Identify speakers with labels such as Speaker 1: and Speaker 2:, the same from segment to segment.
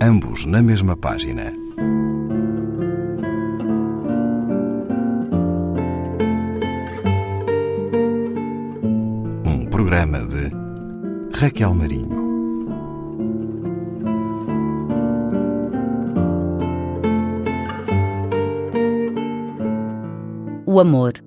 Speaker 1: ambos na mesma página. Um programa de Raquel Marinho.
Speaker 2: O amor.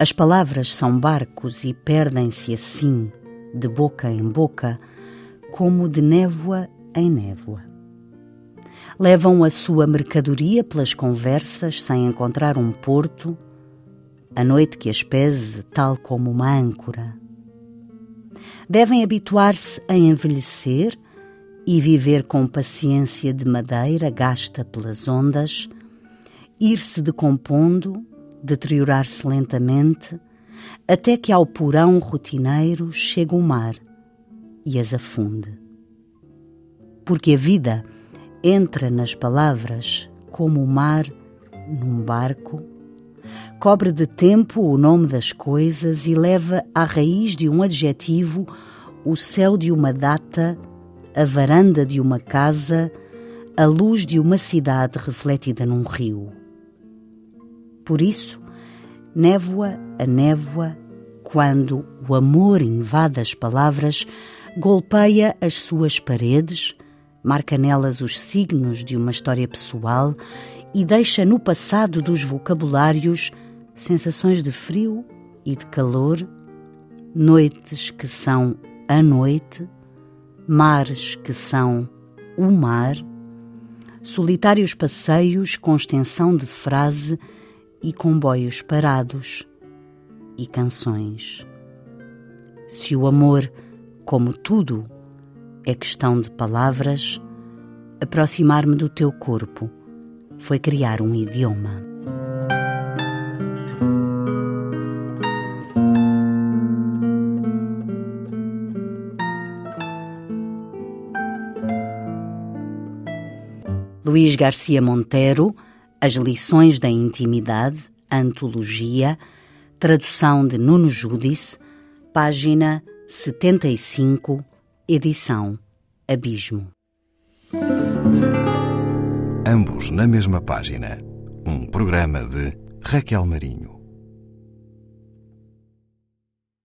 Speaker 2: As palavras são barcos e perdem-se assim, de boca em boca, como de névoa em névoa. Levam a sua mercadoria pelas conversas sem encontrar um porto, a noite que as pese tal como uma âncora. Devem habituar-se a envelhecer e viver com paciência de madeira gasta pelas ondas, ir-se decompondo deteriorar-se lentamente, até que ao porão rotineiro chega o mar e as afunde. Porque a vida entra nas palavras como o mar num barco, cobre de tempo o nome das coisas e leva à raiz de um adjetivo o céu de uma data, a varanda de uma casa, a luz de uma cidade refletida num rio. Por isso, névoa a névoa, quando o amor invade as palavras, golpeia as suas paredes, marca nelas os signos de uma história pessoal e deixa no passado dos vocabulários sensações de frio e de calor, noites que são a noite, mares que são o mar, solitários passeios com extensão de frase e comboios parados e canções. Se o amor, como tudo, é questão de palavras, aproximar-me do teu corpo foi criar um idioma. Luís Garcia Montero as lições da intimidade, antologia, tradução de Nuno Judice, página 75, edição Abismo.
Speaker 1: Ambos na mesma página. Um programa de Raquel Marinho.